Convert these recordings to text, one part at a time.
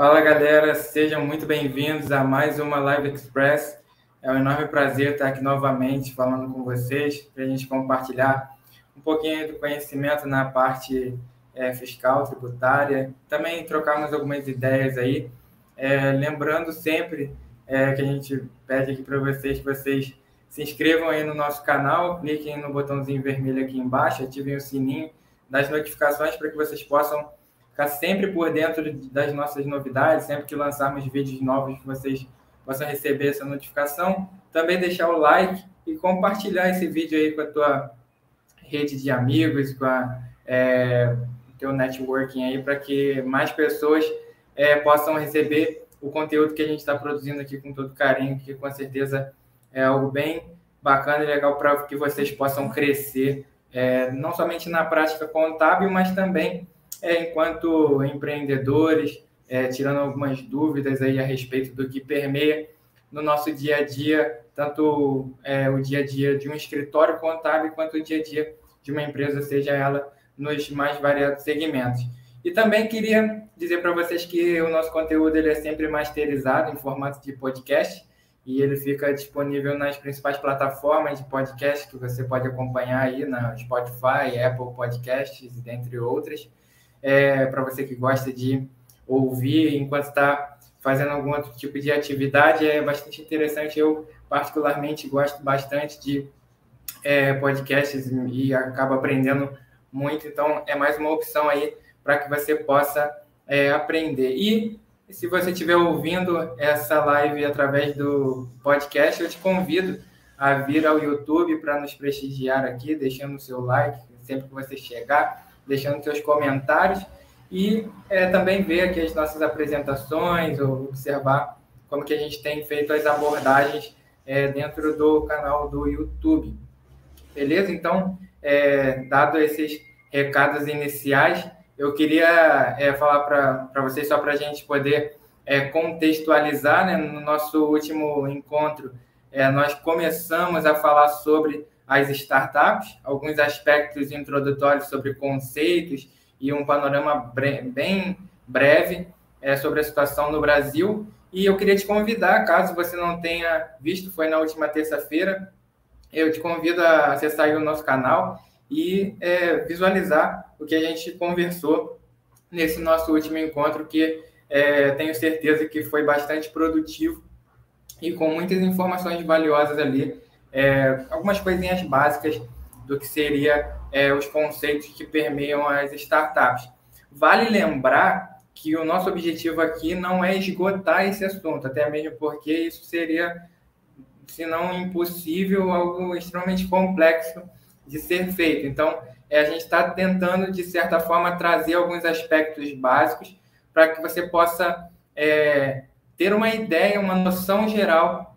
Fala galera, sejam muito bem-vindos a mais uma Live Express. É um enorme prazer estar aqui novamente falando com vocês para a gente compartilhar um pouquinho do conhecimento na parte é, fiscal, tributária, também trocarmos algumas ideias aí. É, lembrando sempre é, que a gente pede aqui para vocês que vocês se inscrevam aí no nosso canal, cliquem no botãozinho vermelho aqui embaixo, ativem o sininho das notificações para que vocês possam ficar sempre por dentro das nossas novidades, sempre que lançarmos vídeos novos, vocês possam receber essa notificação. Também deixar o like e compartilhar esse vídeo aí com a tua rede de amigos, com a é, teu networking aí, para que mais pessoas é, possam receber o conteúdo que a gente está produzindo aqui com todo carinho, que com certeza é algo bem bacana e legal para que vocês possam crescer, é, não somente na prática contábil, mas também é, enquanto empreendedores, é, tirando algumas dúvidas aí a respeito do que permeia no nosso dia a dia, tanto é, o dia a dia de um escritório contábil quanto o dia a dia de uma empresa, seja ela nos mais variados segmentos. E também queria dizer para vocês que o nosso conteúdo ele é sempre masterizado em formato de podcast e ele fica disponível nas principais plataformas de podcast que você pode acompanhar aí na Spotify, Apple Podcasts, dentre outras é, para você que gosta de ouvir enquanto está fazendo algum outro tipo de atividade, é bastante interessante. Eu, particularmente, gosto bastante de é, podcasts e acabo aprendendo muito, então é mais uma opção aí para que você possa é, aprender. E se você estiver ouvindo essa live através do podcast, eu te convido a vir ao YouTube para nos prestigiar aqui, deixando o seu like sempre que você chegar deixando seus comentários e é, também ver aqui as nossas apresentações, ou observar como que a gente tem feito as abordagens é, dentro do canal do YouTube. Beleza? Então, é, dado esses recados iniciais, eu queria é, falar para vocês, só para a gente poder é, contextualizar, né, no nosso último encontro, é, nós começamos a falar sobre as startups, alguns aspectos introdutórios sobre conceitos e um panorama bre bem breve é, sobre a situação no Brasil. E eu queria te convidar, caso você não tenha visto, foi na última terça-feira, eu te convido a acessar o nosso canal e é, visualizar o que a gente conversou nesse nosso último encontro, que é, tenho certeza que foi bastante produtivo e com muitas informações valiosas ali é, algumas coisinhas básicas do que seria é, os conceitos que permeiam as startups. Vale lembrar que o nosso objetivo aqui não é esgotar esse assunto, até mesmo porque isso seria, se não impossível, algo extremamente complexo de ser feito. Então, é, a gente está tentando, de certa forma, trazer alguns aspectos básicos para que você possa é, ter uma ideia, uma noção geral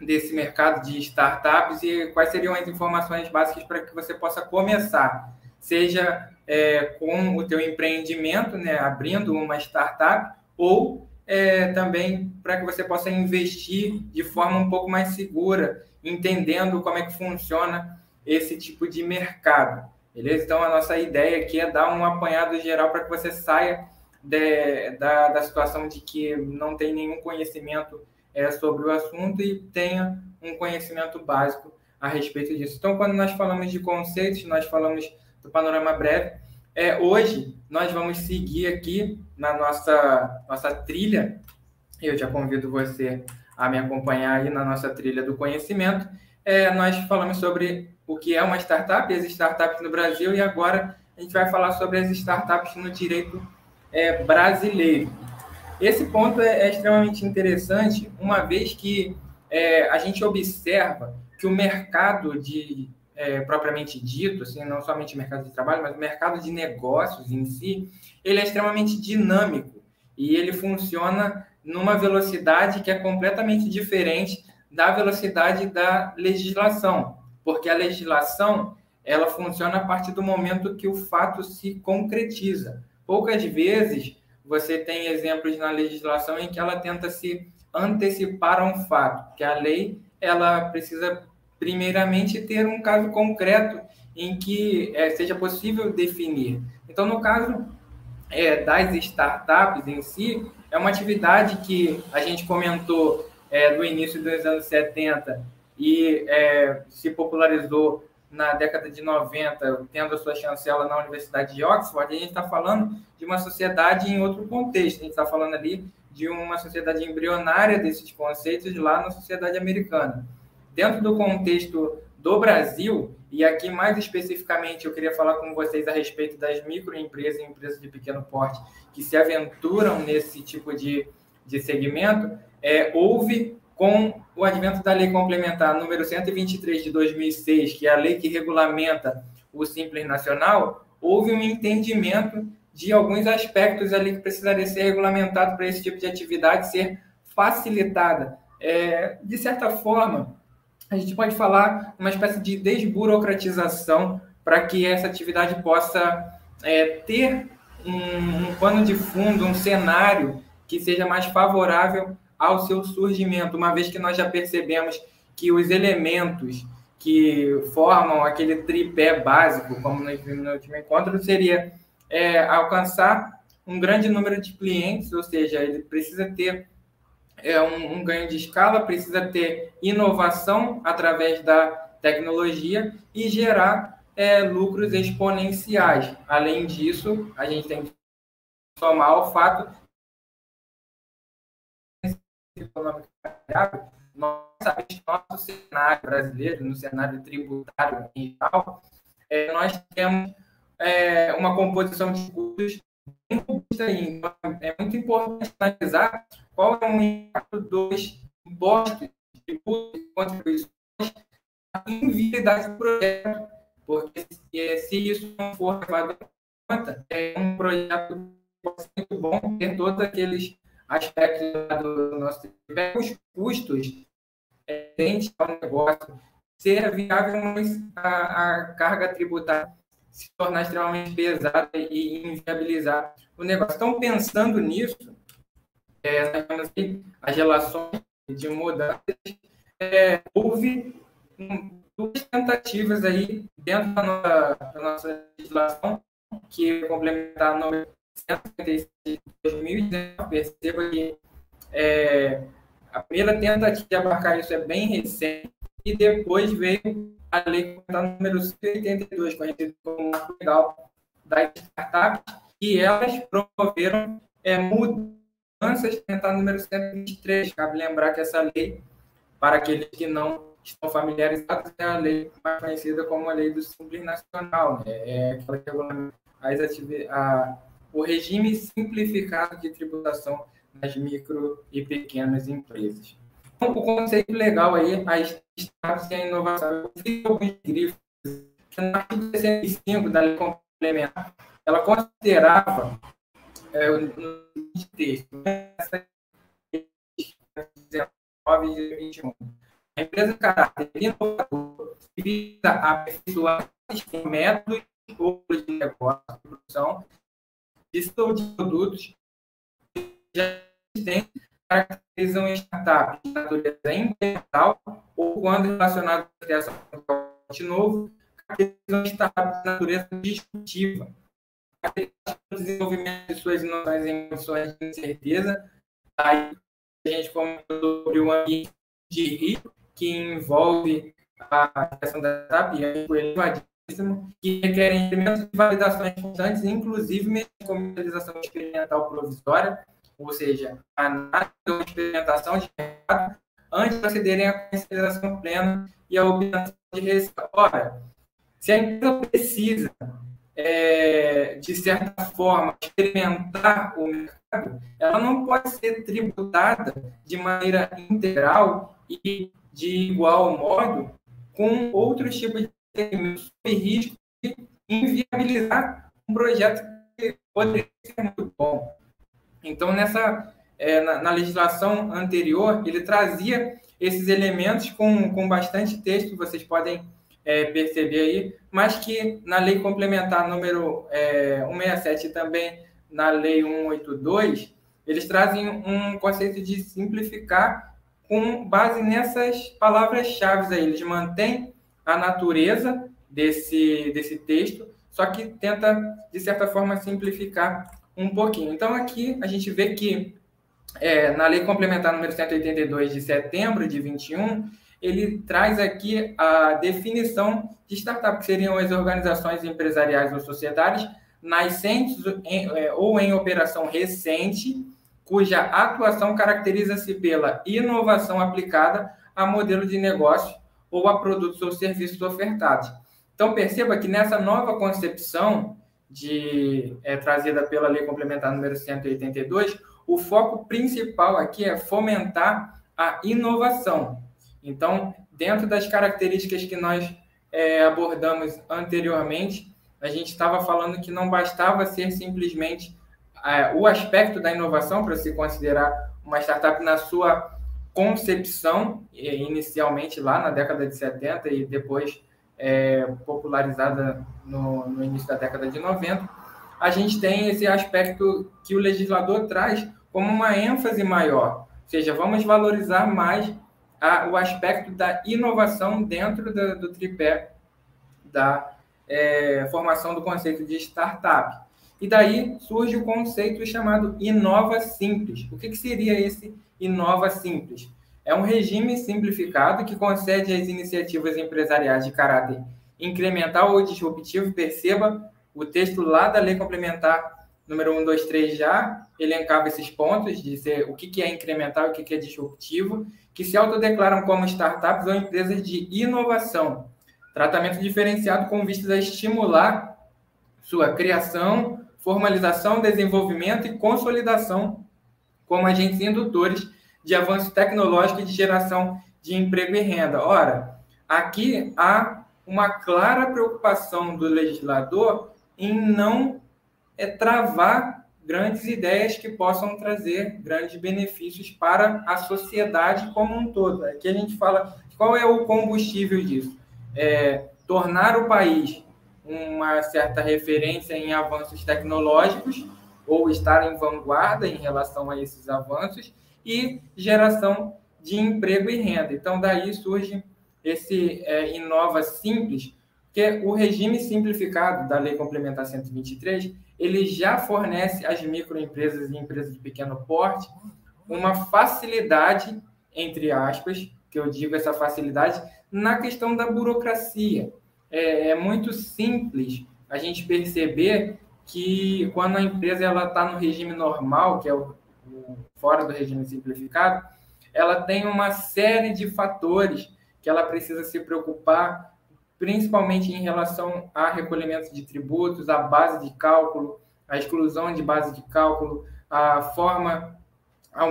desse mercado de startups e quais seriam as informações básicas para que você possa começar, seja é, com o teu empreendimento, né, abrindo uma startup, ou é, também para que você possa investir de forma um pouco mais segura, entendendo como é que funciona esse tipo de mercado. Beleza? Então, a nossa ideia aqui é dar um apanhado geral para que você saia de, da, da situação de que não tem nenhum conhecimento é, sobre o assunto e tenha um conhecimento básico a respeito disso. Então, quando nós falamos de conceitos, nós falamos do panorama breve. É, hoje, nós vamos seguir aqui na nossa, nossa trilha. Eu já convido você a me acompanhar aí na nossa trilha do conhecimento. É, nós falamos sobre o que é uma startup, as startups no Brasil, e agora a gente vai falar sobre as startups no direito é, brasileiro. Esse ponto é, é extremamente interessante, uma vez que é, a gente observa que o mercado de é, propriamente dito, assim, não somente o mercado de trabalho, mas o mercado de negócios em si, ele é extremamente dinâmico e ele funciona numa velocidade que é completamente diferente da velocidade da legislação, porque a legislação ela funciona a partir do momento que o fato se concretiza. Poucas vezes você tem exemplos na legislação em que ela tenta se antecipar a um fato, que a lei ela precisa primeiramente ter um caso concreto em que é, seja possível definir. Então, no caso é, das startups em si, é uma atividade que a gente comentou é, início dos anos 70 e é, se popularizou na década de 90, tendo a sua chancela na Universidade de Oxford, a gente está falando de uma sociedade em outro contexto. A gente está falando ali de uma sociedade embrionária desses conceitos lá na sociedade americana. Dentro do contexto do Brasil, e aqui mais especificamente eu queria falar com vocês a respeito das microempresas e empresas de pequeno porte que se aventuram nesse tipo de, de segmento, é, houve com o advento da lei complementar número 123 de 2006, que é a lei que regulamenta o Simples Nacional, houve um entendimento de alguns aspectos ali que precisaria ser regulamentado para esse tipo de atividade ser facilitada. É, de certa forma, a gente pode falar uma espécie de desburocratização para que essa atividade possa é, ter um, um pano de fundo, um cenário que seja mais favorável ao seu surgimento, uma vez que nós já percebemos que os elementos que formam aquele tripé básico, como nós vimos no último encontro, seria é, alcançar um grande número de clientes, ou seja, ele precisa ter é, um, um ganho de escala, precisa ter inovação através da tecnologia e gerar é, lucros exponenciais. Além disso, a gente tem que somar o fato econômica variável, nós sabemos que no nosso cenário brasileiro, no cenário tributário em geral, é, nós temos é, uma composição de custos bem robusta Então, é muito importante analisar qual é o impacto dos impostos, tributos e contribuições na inviabilidade do projeto, porque se, se isso não for levado em conta, é um projeto muito bom ter todos aqueles aspectos do nosso os custos é, ao negócio, ser viável, mas a, a, carga tributária se tornar extremamente pesada e inviabilizar o negócio. Então, pensando nisso, é, as relações de mudanças, é, houve duas tentativas aí dentro da nossa, da nossa legislação, que complementar a 156 de 2019, perceba que é, a primeira tentativa de abarcar isso é bem recente, e depois veio a lei número 182, conhecida como legal das startups, e elas promoveram é, mudanças tentar número 123. Cabe lembrar que essa lei, para aqueles que não estão familiarizados, é a lei mais conhecida como a lei do Simples Nacional. Né? É aquela que regulamenta as atividades o regime simplificado de tributação nas micro e pequenas empresas. Então, o conceito legal aí, a startups e a inovação. Eu vi alguns grifos que no artigo 65 da lei complementar, ela considerava é, no texto, essa 19 e 21. A empresa de caráter inovador visa aperfeiçoar métodos de negócio, de produção Listam de produtos que já existem caracterizam startups de natureza ambiental ou, quando relacionados à criação de novo, caracterizam startups de natureza disruptiva. Desenvolvimento de suas inovações em condições de incerteza. Aí a gente comentou sobre o ambiente de risco que envolve a criação da startup e elevadíssimo que requerem elementos de validações constantes, inclusive mediante comercialização experimental provisória, ou seja, análise ou experimentação de mercado, antes de procederem à comercialização plena e à obtenção de receita. Ora, se a empresa precisa, é, de certa forma, experimentar o mercado, ela não pode ser tributada de maneira integral e de igual modo com outros tipos de sob risco de inviabilizar um projeto que poderia ser muito bom. Então, nessa, é, na, na, legislação anterior, ele trazia esses elementos com, com bastante texto, vocês podem é, perceber aí, mas que na lei complementar número é, 167 e também na lei 182, eles trazem um conceito de simplificar com base nessas palavras-chave aí. Eles mantêm a natureza desse, desse texto, só que tenta, de certa forma, simplificar um pouquinho. Então, aqui a gente vê que é, na Lei Complementar número 182 de setembro de 21, ele traz aqui a definição de startup, que seriam as organizações empresariais ou sociedades nascentes em, é, ou em operação recente, cuja atuação caracteriza-se pela inovação aplicada a modelo de negócio ou a produtos ou serviços ofertados. Então, perceba que nessa nova concepção de, é, trazida pela Lei Complementar número 182, o foco principal aqui é fomentar a inovação. Então, dentro das características que nós é, abordamos anteriormente, a gente estava falando que não bastava ser simplesmente é, o aspecto da inovação para se considerar uma startup na sua concepção, inicialmente lá na década de 70 e depois é, popularizada no, no início da década de 90, a gente tem esse aspecto que o legislador traz como uma ênfase maior, ou seja, vamos valorizar mais a, o aspecto da inovação dentro do, do tripé da é, formação do conceito de startup. E daí surge o conceito chamado Inova Simples. O que, que seria esse Inova Simples? É um regime simplificado que concede às iniciativas empresariais de caráter incremental ou disruptivo, perceba o texto lá da lei complementar número 123 já elencava esses pontos, dizer o que é incremental e o que é disruptivo, que se autodeclaram como startups ou empresas de inovação. Tratamento diferenciado com vistas a estimular sua criação, formalização, desenvolvimento e consolidação como agentes indutores de avanço tecnológico e de geração de emprego e renda. Ora, aqui há uma clara preocupação do legislador em não é, travar grandes ideias que possam trazer grandes benefícios para a sociedade como um todo. Aqui a gente fala qual é o combustível disso. É, tornar o país uma certa referência em avanços tecnológicos ou estar em vanguarda em relação a esses avanços e geração de emprego e renda. Então, daí surge esse é, Inova Simples, que é o regime simplificado da Lei Complementar 123, ele já fornece às microempresas e empresas de pequeno porte uma facilidade, entre aspas, que eu digo essa facilidade, na questão da burocracia. É, é muito simples a gente perceber que quando a empresa ela está no regime normal, que é o fora do regime simplificado, ela tem uma série de fatores que ela precisa se preocupar, principalmente em relação a recolhimento de tributos, a base de cálculo, a exclusão de base de cálculo, a forma,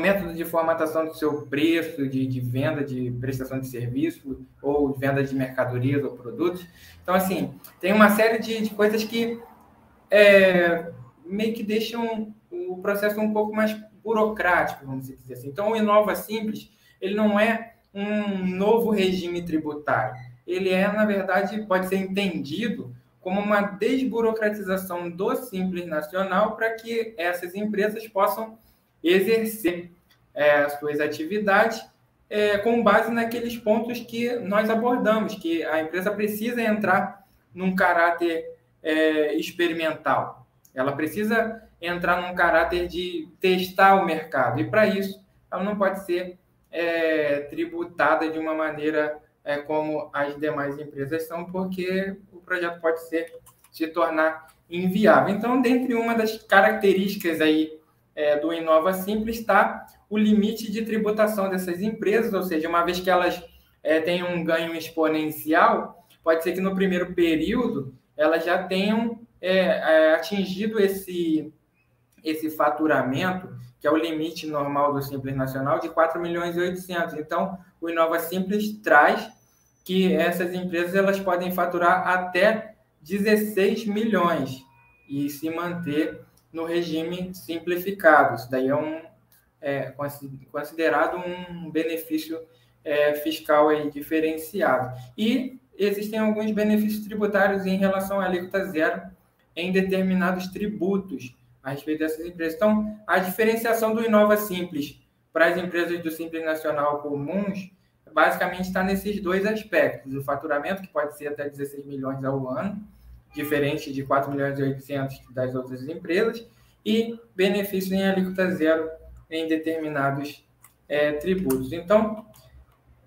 método de formatação do seu preço de, de venda de prestação de serviço ou venda de mercadorias ou produtos. Então, assim, tem uma série de, de coisas que é, meio que deixam o processo um pouco mais burocrático, vamos dizer assim. Então, o Inova Simples, ele não é um novo regime tributário. Ele é, na verdade, pode ser entendido como uma desburocratização do Simples Nacional para que essas empresas possam exercer é, suas atividades é, com base naqueles pontos que nós abordamos, que a empresa precisa entrar num caráter é, experimental. Ela precisa entrar num caráter de testar o mercado. E para isso, ela não pode ser é, tributada de uma maneira é, como as demais empresas são, porque o projeto pode ser se tornar inviável. Então, dentre uma das características aí é, do Inova Simples está o limite de tributação dessas empresas, ou seja, uma vez que elas é, têm um ganho exponencial, pode ser que no primeiro período elas já tenham é, é atingido esse esse faturamento, que é o limite normal do Simples Nacional, de 4 milhões e 800. Então, o Inova Simples traz que essas empresas elas podem faturar até 16 milhões e se manter no regime simplificado. Isso daí é, um, é considerado um benefício é, fiscal aí diferenciado. E existem alguns benefícios tributários em relação à alíquota zero em determinados tributos a respeito dessas empresas. Então, a diferenciação do Inova Simples para as empresas do Simples Nacional comuns, basicamente está nesses dois aspectos. O faturamento, que pode ser até 16 milhões ao ano, diferente de 4 milhões e 800 das outras empresas, e benefício em alíquota zero em determinados é, tributos. Então,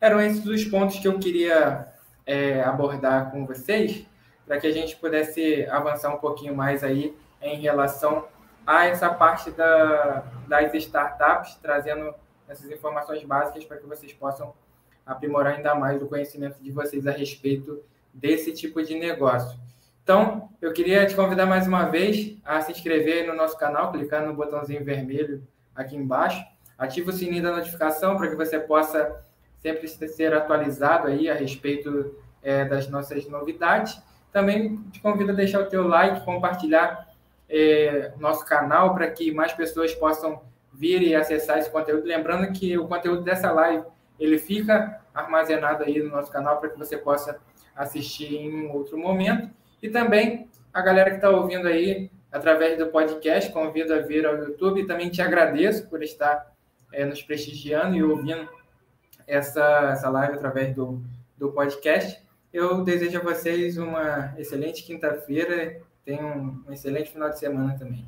eram esses os pontos que eu queria é, abordar com vocês, para que a gente pudesse avançar um pouquinho mais aí em relação a essa parte da, das startups, trazendo essas informações básicas para que vocês possam aprimorar ainda mais o conhecimento de vocês a respeito desse tipo de negócio. Então, eu queria te convidar mais uma vez a se inscrever no nosso canal, clicando no botãozinho vermelho aqui embaixo. Ative o sininho da notificação para que você possa sempre ser atualizado aí a respeito é, das nossas novidades. Também te convido a deixar o teu like, compartilhar é, nosso canal para que mais pessoas possam vir e acessar esse conteúdo. Lembrando que o conteúdo dessa live ele fica armazenado aí no nosso canal para que você possa assistir em outro momento. E também a galera que está ouvindo aí através do podcast, convido a vir ao YouTube também te agradeço por estar é, nos prestigiando e ouvindo essa, essa live através do, do podcast. Eu desejo a vocês uma excelente quinta-feira, tenham um excelente final de semana também.